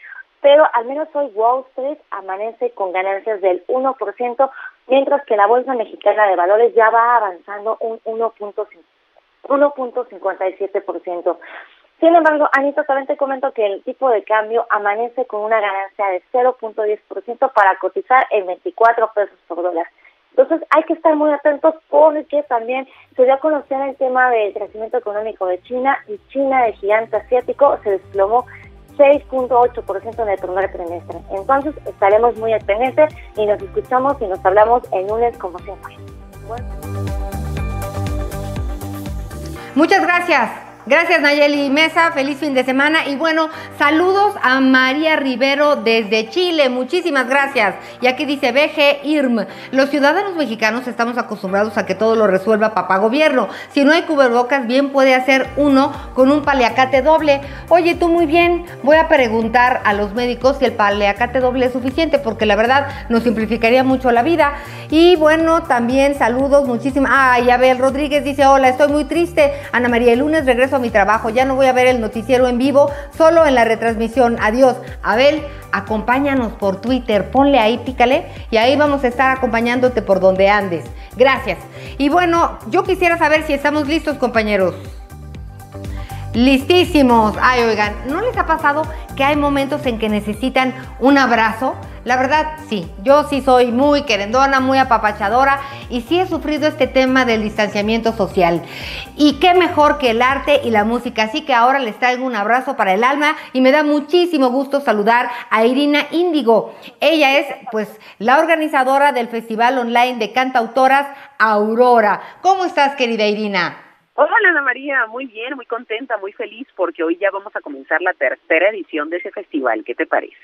pero al menos hoy Wall Street amanece con ganancias del 1%, mientras que la Bolsa Mexicana de Valores ya va avanzando un 1.57%. Sin embargo, Anita, también te comento que el tipo de cambio amanece con una ganancia de 0.10% para cotizar en 24 pesos por dólar. Entonces hay que estar muy atentos porque también se dio a el tema del crecimiento económico de China y China, de gigante asiático, se desplomó 6.8% en el primer trimestre. Entonces estaremos muy al y nos escuchamos y nos hablamos el lunes como siempre. Muchas gracias. Gracias Nayeli Mesa, feliz fin de semana y bueno, saludos a María Rivero desde Chile, muchísimas gracias. Y aquí dice BG IRM, los ciudadanos mexicanos estamos acostumbrados a que todo lo resuelva papá gobierno. Si no hay cubrebocas, bien puede hacer uno con un paliacate doble. Oye, tú muy bien, voy a preguntar a los médicos si el paliacate doble es suficiente porque la verdad nos simplificaría mucho la vida. Y bueno, también saludos muchísimas. Ay, Abel Rodríguez dice, hola, estoy muy triste. Ana María, el lunes regreso mi trabajo, ya no voy a ver el noticiero en vivo, solo en la retransmisión. Adiós. Abel, acompáñanos por Twitter, ponle ahí, pícale, y ahí vamos a estar acompañándote por donde andes. Gracias. Y bueno, yo quisiera saber si estamos listos, compañeros. Listísimos. Ay, oigan, ¿no les ha pasado que hay momentos en que necesitan un abrazo? La verdad, sí, yo sí soy muy querendona, muy apapachadora y sí he sufrido este tema del distanciamiento social. Y qué mejor que el arte y la música, así que ahora les traigo un abrazo para el alma y me da muchísimo gusto saludar a Irina Índigo. Ella es pues la organizadora del Festival Online de Cantautoras Aurora. ¿Cómo estás, querida Irina? Hola Ana María, muy bien, muy contenta, muy feliz porque hoy ya vamos a comenzar la tercera edición de ese festival. ¿Qué te parece?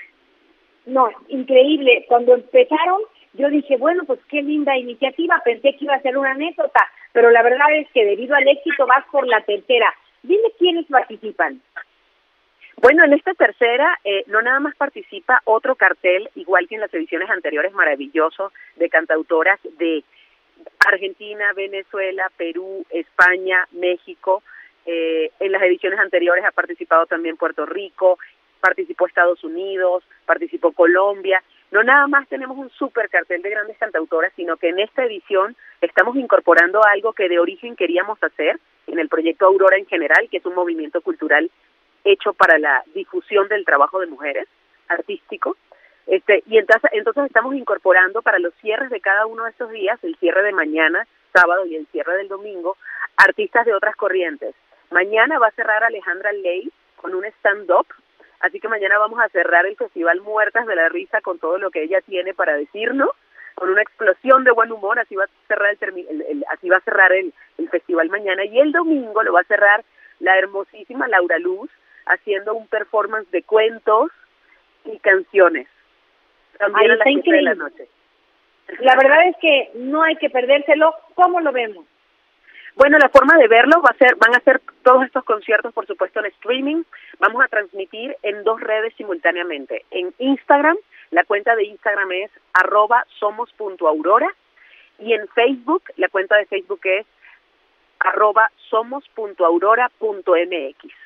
No, increíble. Cuando empezaron, yo dije, bueno, pues qué linda iniciativa. Pensé que iba a ser una anécdota, pero la verdad es que debido al éxito vas por la tercera. Dime quiénes participan. Bueno, en esta tercera eh, no nada más participa otro cartel, igual que en las ediciones anteriores, maravilloso, de cantautoras de Argentina, Venezuela, Perú, España, México. Eh, en las ediciones anteriores ha participado también Puerto Rico, participó Estados Unidos, participó Colombia. no nada más tenemos un super cartel de grandes cantautoras, sino que en esta edición estamos incorporando algo que de origen queríamos hacer en el proyecto Aurora en general, que es un movimiento cultural hecho para la difusión del trabajo de mujeres artístico. Este, y entonces, entonces estamos incorporando para los cierres de cada uno de estos días, el cierre de mañana, sábado y el cierre del domingo, artistas de otras corrientes. Mañana va a cerrar Alejandra Ley con un stand-up, así que mañana vamos a cerrar el Festival Muertas de la Risa con todo lo que ella tiene para decirnos, con una explosión de buen humor, así va a cerrar el, así va a cerrar el, el festival mañana y el domingo lo va a cerrar la hermosísima Laura Luz haciendo un performance de cuentos y canciones. También a las de la noche. La verdad es que no hay que perdérselo. ¿Cómo lo vemos? Bueno, la forma de verlo va a ser, van a ser todos estos conciertos, por supuesto, en streaming. Vamos a transmitir en dos redes simultáneamente. En Instagram, la cuenta de Instagram es arroba somos.aurora y en Facebook, la cuenta de Facebook es arroba somos.aurora.mx.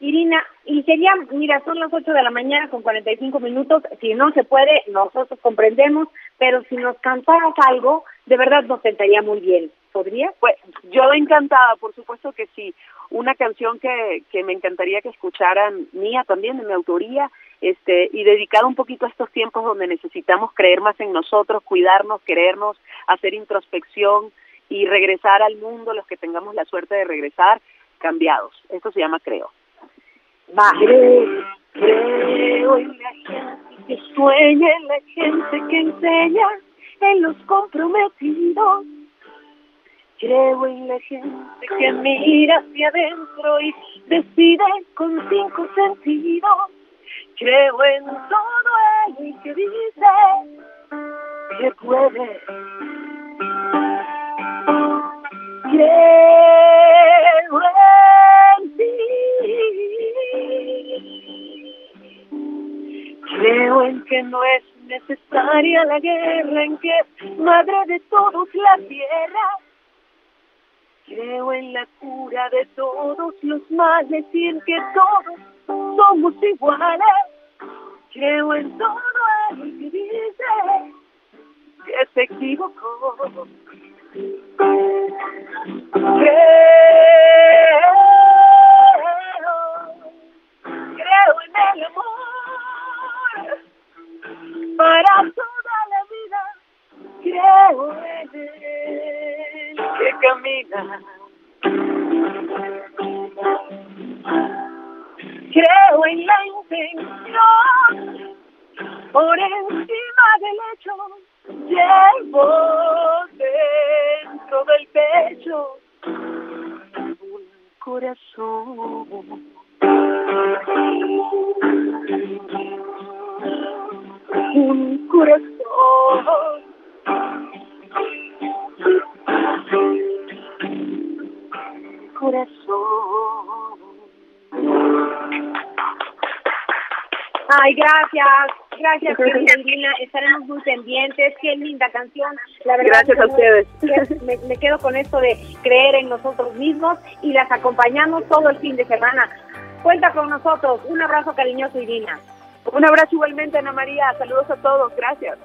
Irina, y sería, mira, son las 8 de la mañana con 45 minutos, si no se puede, nosotros comprendemos, pero si nos cantaras algo, de verdad nos sentaría muy bien. ¿Podría? Pues yo encantada, por supuesto que sí. Una canción que, que me encantaría que escucharan mía también, de mi autoría, este, y dedicada un poquito a estos tiempos donde necesitamos creer más en nosotros, cuidarnos, querernos, hacer introspección y regresar al mundo, los que tengamos la suerte de regresar, cambiados. Esto se llama Creo. Creo en la gente que sueña, en la gente que enseña, en los comprometidos. Creo en la gente que mira hacia adentro y decide con cinco sentidos. Creo en todo el que dice que puede. Creo Creo en que no es necesaria la guerra, en que madre de todos la tierra. Creo en la cura de todos los males y en que todos somos iguales. Creo en todo el que dice que se equivocó. Creo, creo en el amor para toda la vida. Creo en él que camina. Creo en la intención por encima del hecho. Llevo dentro del pecho un corazón. Gracias, gracias, Irina. Estaremos muy pendientes. Qué linda canción. La verdad Gracias a ustedes. Me, me quedo con esto de creer en nosotros mismos y las acompañamos todo el fin de semana. Cuenta con nosotros. Un abrazo cariñoso, Irina. Un abrazo igualmente, Ana María. Saludos a todos. Gracias.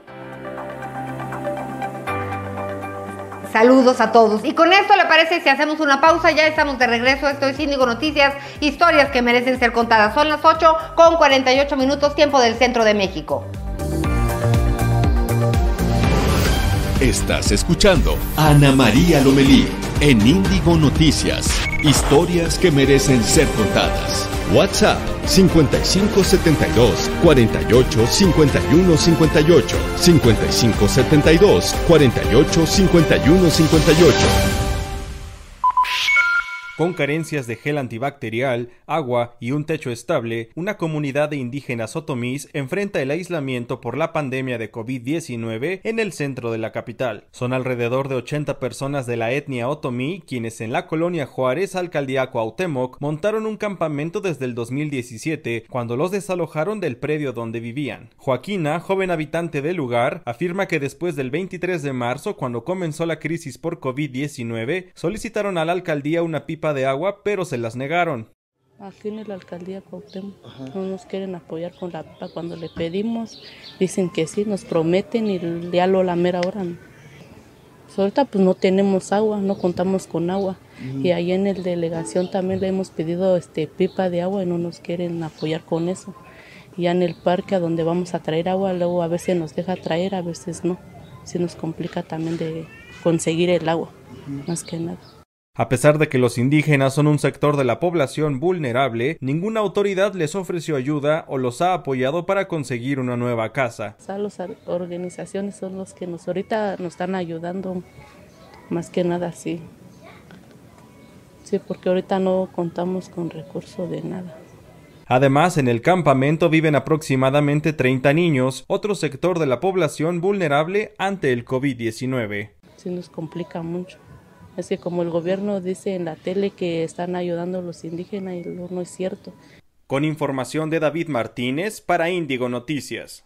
Saludos a todos. Y con esto le parece si hacemos una pausa, ya estamos de regreso. Esto es Índigo Noticias, historias que merecen ser contadas. Son las 8 con 48 minutos, tiempo del centro de México. Estás escuchando Ana María Lomelí en Índigo Noticias. Historias que merecen ser contadas. WhatsApp 5572 48 51 58 5572 48 51 58 Con carencias de gel antibacterial, agua y un techo estable, una comunidad de indígenas otomís enfrenta el aislamiento por la pandemia de COVID-19 en el centro de la capital. Son alrededor de 80 personas de la etnia otomí quienes en la colonia Juárez, alcaldía Cuauhtémoc, montaron un campamento desde el 2017 cuando los desalojaron del predio donde vivían. Joaquina, joven habitante del lugar, afirma que después del 23 de marzo, cuando comenzó la crisis por COVID-19, solicitaron a la alcaldía una pipa de agua, pero se las negaron. Aquí en la alcaldía Cuauhtémoc no nos quieren apoyar con la pipa. Cuando le pedimos, dicen que sí, nos prometen y ya lo la mera hora. ¿no? Pues ahorita pues no tenemos agua, no contamos con agua. Y ahí en el delegación también le hemos pedido este pipa de agua y no nos quieren apoyar con eso. Y ya en el parque a donde vamos a traer agua, luego a veces nos deja traer, a veces no. Sí nos complica también de conseguir el agua, más que nada. A pesar de que los indígenas son un sector de la población vulnerable, ninguna autoridad les ofreció ayuda o los ha apoyado para conseguir una nueva casa. Las organizaciones son los que nos ahorita nos están ayudando, más que nada sí. Sí, porque ahorita no contamos con recursos de nada. Además, en el campamento viven aproximadamente 30 niños, otro sector de la población vulnerable ante el COVID-19. Sí nos complica mucho. Es que como el gobierno dice en la tele que están ayudando a los indígenas y no es cierto. Con información de David Martínez para Índigo Noticias.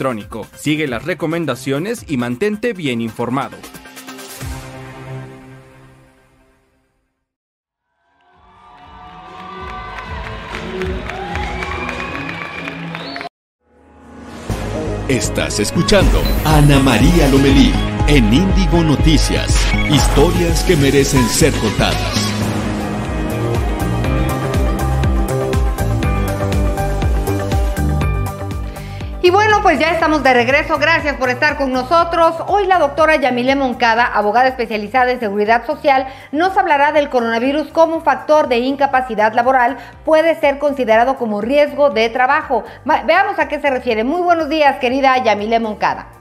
Sigue las recomendaciones y mantente bien informado. Estás escuchando Ana María Lomelí en Índigo Noticias. Historias que merecen ser contadas. Pues ya estamos de regreso. Gracias por estar con nosotros. Hoy la doctora Yamile Moncada, abogada especializada en seguridad social, nos hablará del coronavirus como factor de incapacidad laboral puede ser considerado como riesgo de trabajo. Veamos a qué se refiere. Muy buenos días, querida Yamile Moncada.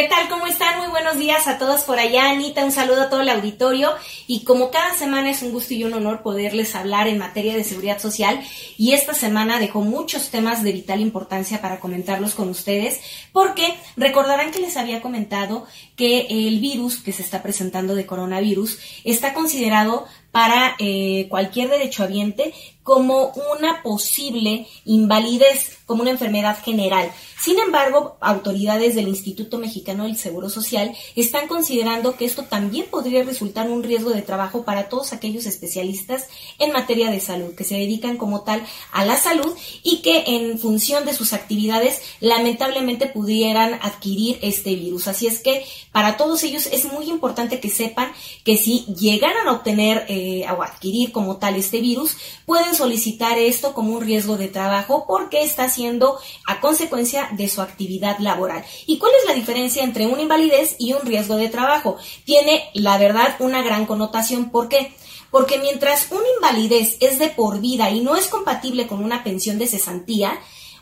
¿Qué tal? ¿Cómo están? Muy buenos días a todos por allá. Anita, un saludo a todo el auditorio. Y como cada semana es un gusto y un honor poderles hablar en materia de seguridad social. Y esta semana dejó muchos temas de vital importancia para comentarlos con ustedes, porque recordarán que les había comentado que el virus que se está presentando de coronavirus está considerado para eh, cualquier derechohabiente como una posible invalidez, como una enfermedad general. Sin embargo, autoridades del Instituto Mexicano del Seguro Social están considerando que esto también podría resultar un riesgo de trabajo para todos aquellos especialistas en materia de salud, que se dedican como tal a la salud y que en función de sus actividades lamentablemente pudieran adquirir este virus. Así es que para todos ellos es muy importante que sepan que si llegaran a obtener eh, o adquirir como tal este virus, pueden solicitar esto como un riesgo de trabajo porque está siendo a consecuencia de su actividad laboral. ¿Y cuál es la diferencia entre una invalidez y un riesgo de trabajo? Tiene, la verdad, una gran connotación. ¿Por qué? Porque mientras una invalidez es de por vida y no es compatible con una pensión de cesantía,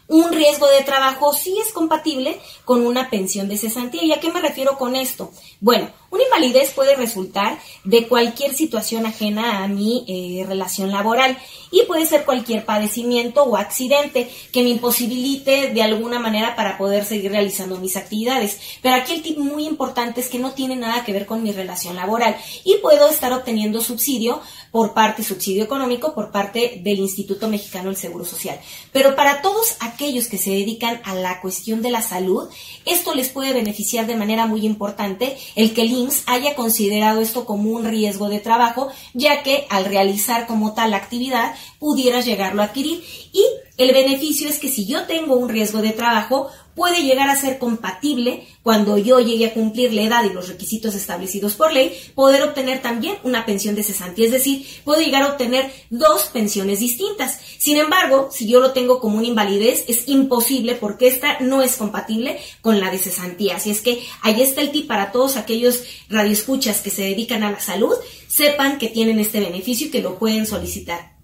un riesgo de trabajo sí es compatible con una pensión de cesantía. ¿Y a qué me refiero con esto? Bueno, una invalidez puede resultar de cualquier situación ajena a mi eh, relación laboral y puede ser cualquier padecimiento o accidente que me imposibilite de alguna manera para poder seguir realizando mis actividades. Pero aquí el tip muy importante es que no tiene nada que ver con mi relación laboral y puedo estar obteniendo subsidio por parte, subsidio económico por parte del Instituto Mexicano del Seguro Social. Pero para todos aquellos que se dedican a la cuestión de la salud, esto les puede beneficiar de manera muy importante el que el haya considerado esto como un riesgo de trabajo, ya que al realizar como tal actividad pudieras llegarlo a adquirir. Y el beneficio es que si yo tengo un riesgo de trabajo, puede llegar a ser compatible cuando yo llegue a cumplir la edad y los requisitos establecidos por ley, poder obtener también una pensión de cesantía, es decir, puedo llegar a obtener dos pensiones distintas. Sin embargo, si yo lo tengo como una invalidez, es imposible porque esta no es compatible con la de cesantía. Así es que ahí está el tip para todos aquellos radioescuchas que se dedican a la salud, sepan que tienen este beneficio y que lo pueden solicitar.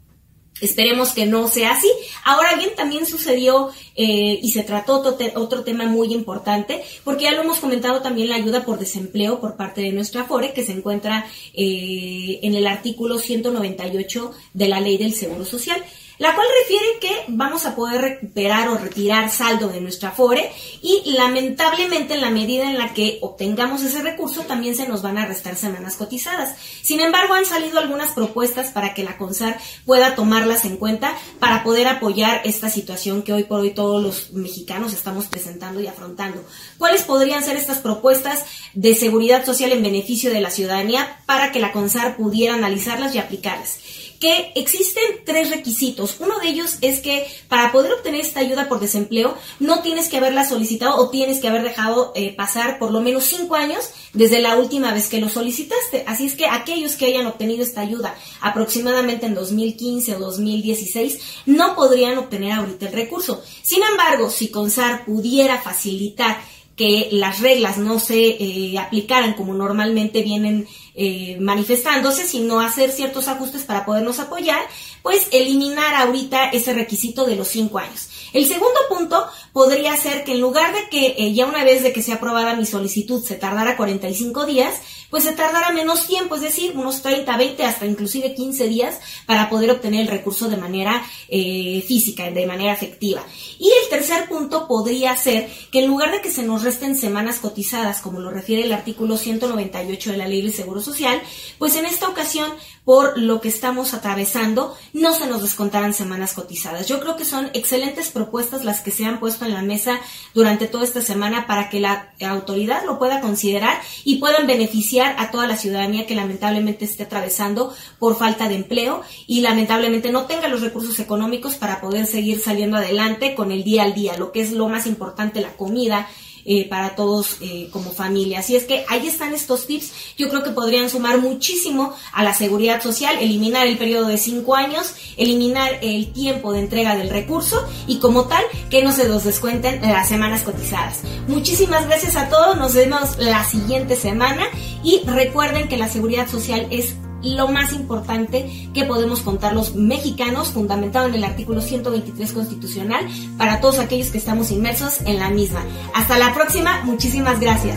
Esperemos que no sea así. Ahora bien, también sucedió eh, y se trató otro, tema muy importante, porque ya lo hemos comentado también la ayuda por desempleo por parte de nuestra FORE, que se encuentra eh, en el artículo 198 de la Ley del Seguro Social la cual refiere que vamos a poder recuperar o retirar saldo de nuestra FORE y lamentablemente en la medida en la que obtengamos ese recurso también se nos van a restar semanas cotizadas. Sin embargo, han salido algunas propuestas para que la CONSAR pueda tomarlas en cuenta para poder apoyar esta situación que hoy por hoy todos los mexicanos estamos presentando y afrontando. ¿Cuáles podrían ser estas propuestas de seguridad social en beneficio de la ciudadanía para que la CONSAR pudiera analizarlas y aplicarlas? Que existen tres requisitos. Uno de ellos es que para poder obtener esta ayuda por desempleo no tienes que haberla solicitado o tienes que haber dejado eh, pasar por lo menos cinco años desde la última vez que lo solicitaste. Así es que aquellos que hayan obtenido esta ayuda aproximadamente en 2015 o 2016 no podrían obtener ahorita el recurso. Sin embargo, si CONSAR pudiera facilitar que las reglas no se eh, aplicaran como normalmente vienen eh, manifestándose, sino hacer ciertos ajustes para podernos apoyar, pues eliminar ahorita ese requisito de los cinco años. El segundo punto podría ser que en lugar de que eh, ya una vez de que sea aprobada mi solicitud se tardara 45 días, pues se tardará menos tiempo, es decir, unos 30, 20, hasta inclusive 15 días para poder obtener el recurso de manera eh, física, de manera efectiva. Y el tercer punto podría ser que en lugar de que se nos resten semanas cotizadas, como lo refiere el artículo 198 de la Ley del Seguro Social, pues en esta ocasión por lo que estamos atravesando, no se nos descontarán semanas cotizadas. Yo creo que son excelentes propuestas las que se han puesto en la mesa durante toda esta semana para que la autoridad lo pueda considerar y puedan beneficiar a toda la ciudadanía que lamentablemente esté atravesando por falta de empleo y lamentablemente no tenga los recursos económicos para poder seguir saliendo adelante con el día al día, lo que es lo más importante, la comida, eh, para todos eh, como familia. Así es que ahí están estos tips. Yo creo que podrían sumar muchísimo a la seguridad social, eliminar el periodo de cinco años, eliminar el tiempo de entrega del recurso y como tal que no se los descuenten las semanas cotizadas. Muchísimas gracias a todos. Nos vemos la siguiente semana y recuerden que la seguridad social es lo más importante que podemos contar los mexicanos, fundamentado en el artículo 123 constitucional, para todos aquellos que estamos inmersos en la misma. Hasta la próxima, muchísimas gracias.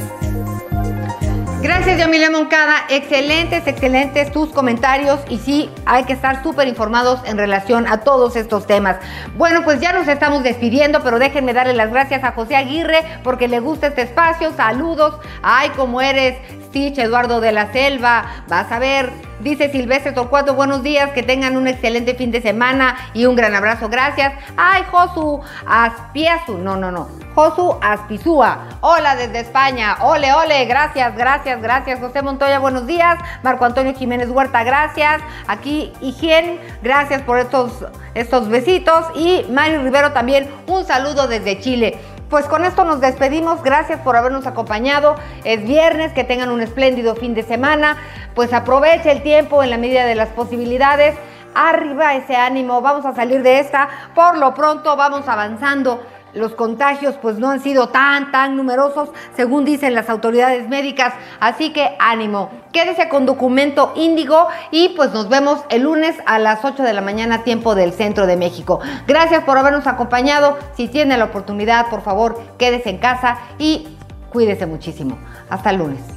Gracias, Yamilia Moncada. Excelentes, excelentes tus comentarios. Y sí, hay que estar súper informados en relación a todos estos temas. Bueno, pues ya nos estamos despidiendo, pero déjenme darle las gracias a José Aguirre porque le gusta este espacio. Saludos. Ay, cómo eres. Stitch, Eduardo de la Selva. Vas a ver. Dice Silvestre Torcuato, buenos días, que tengan un excelente fin de semana y un gran abrazo. Gracias. Ay, Josu Aspiazu. No, no, no. Josu Aspizúa. Hola desde España. Ole, ole. Gracias, gracias, gracias. José Montoya, buenos días. Marco Antonio Jiménez Huerta, gracias. Aquí Higiene, gracias por estos, estos besitos. Y Mario Rivero también, un saludo desde Chile. Pues con esto nos despedimos. Gracias por habernos acompañado. Es viernes, que tengan un espléndido fin de semana. Pues aproveche el tiempo en la medida de las posibilidades. Arriba ese ánimo, vamos a salir de esta. Por lo pronto vamos avanzando los contagios pues no han sido tan, tan numerosos, según dicen las autoridades médicas. Así que ánimo, quédese con documento índigo y pues nos vemos el lunes a las 8 de la mañana, tiempo del centro de México. Gracias por habernos acompañado. Si tiene la oportunidad, por favor, quédese en casa y cuídese muchísimo. Hasta el lunes.